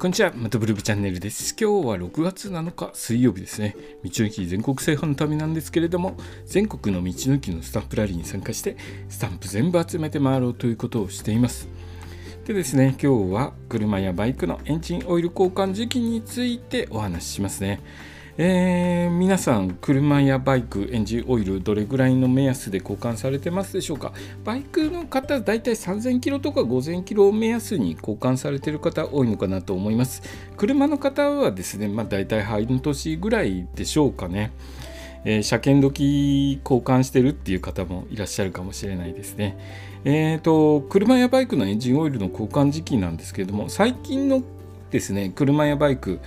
こんにちは、またブルブチャンネルです。今日は6月7日水曜日ですね。道の駅全国制覇の旅なんですけれども、全国の道の駅のスタンプラリーに参加して、スタンプ全部集めて回ろうということをしています。でですね、今日は車やバイクのエンジンオイル交換時期についてお話ししますね。えー、皆さん車やバイクエンジンオイルどれぐらいの目安で交換されてますでしょうか？バイクの方だいたい3000キロとか5000キロを目安に交換されている方多いのかなと思います。車の方はですね、まあ、大体半年ぐらいでしょうかね。えー、車検時交換してるっていう方もいらっしゃるかもしれないですね。えーと車やバイクのエンジンオイルの交換時期なんですけれども最近のですね車やバイク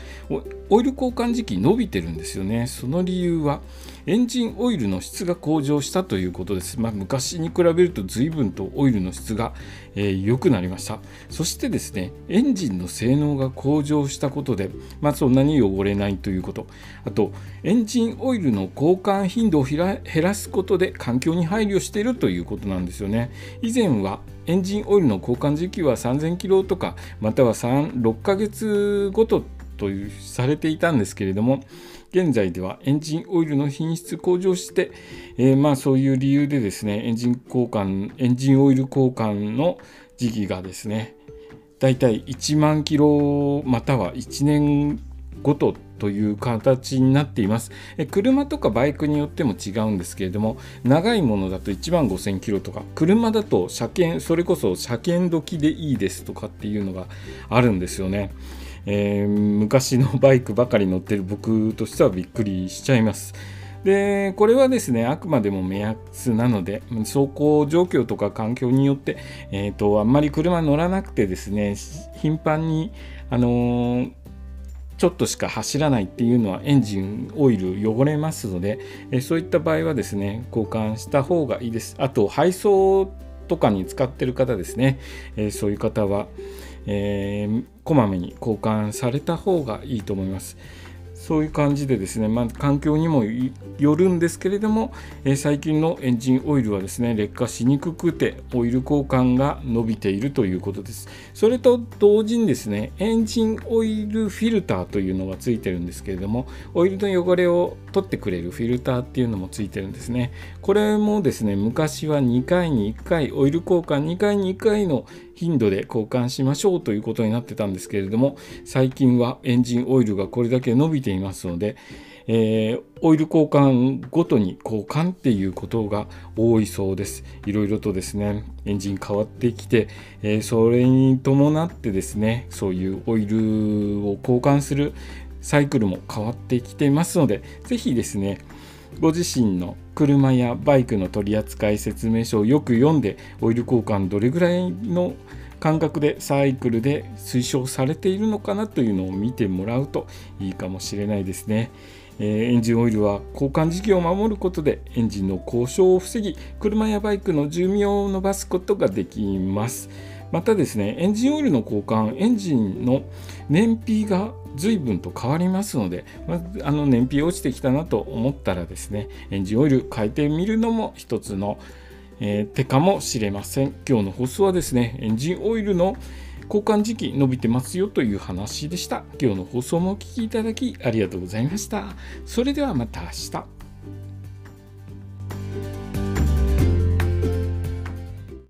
オイル交換時期伸びてるんですよね。その理由はエンジンオイルの質が向上したということです、まあ、昔に比べると随分とオイルの質が良、えー、くなりました。そしてですねエンジンの性能が向上したことで、まあ、そんなに汚れないということ。あとエンジンオイルの交換頻度を減らすことで環境に配慮しているということなんですよね。以前はエンジンオイルの交換時期は3000キロとかまたは3、6ヶ月ごとというされていたんですけれども現在ではエンジンオイルの品質向上して、えー、まあそういう理由でですねエンジン交換エンジンオイル交換の時期がですねだいたい1万キロまたは1年ごとという形になっています。車とかバイクによっても違うんですけれども、長いものだと1万5000キロとか、車だと車検、それこそ車検時でいいですとかっていうのがあるんですよね。えー、昔のバイクばかり乗ってる僕としてはびっくりしちゃいます。でこれはですねあくまでも目安なので走行状況とか環境によって、えーと、あんまり車乗らなくてですね頻繁に、あのー、ちょっとしか走らないっていうのはエンジンオイル汚れますので、え、そういった場合はですね交換した方がいいですあと配送とかに使ってる方ですね、えー、そういう方は、えー、こまめに交換された方がいいと思います。そういう感じでですね、まあ、環境にもよるんですけれども、え、最近のエンジンオイルはですね劣化しにくくてオイル交換が伸びているということです。それと同時にですねエンジンオイルフィルターというのがついてるんですけれどもオイルの汚れを取ってくれるフィルターっていうのもついてるんですね。これもですね昔は2回に1回オイル交換2回に1回の頻度で交換しましょうということになってたんですけれども最近はエンジンオイルがこれだけ伸びていますので、えー、オイル交換ごとに交換っていうことが多いそうです。いろいろとですね、エンジン変わってきて、えー、それに伴ってですね、そういうオイルを交換するサイクルも変わってきていますので、ぜひですね、ご自身の車やバイクの取扱説明書をよく読んでオイル交換どれぐらいの感覚でサイクルで推奨されているのかなというのを見てもらうといいかもしれないですね。え、エンジンオイルは交換時期を守ることでエンジンの故障を防ぎ車やバイクの寿命を伸ばすことができます。またですねエンジンオイルの交換エンジンの燃費が随分と変わりますので、まあの燃費落ちてきたなと思ったらですねエンジンオイル変えてみるのも一つのえー、手かもしれません。今日の放送はですね、エンジンオイルの交換時期伸びてますよという話でした。今日の放送もお聴きいただきありがとうございました。それではまた明日。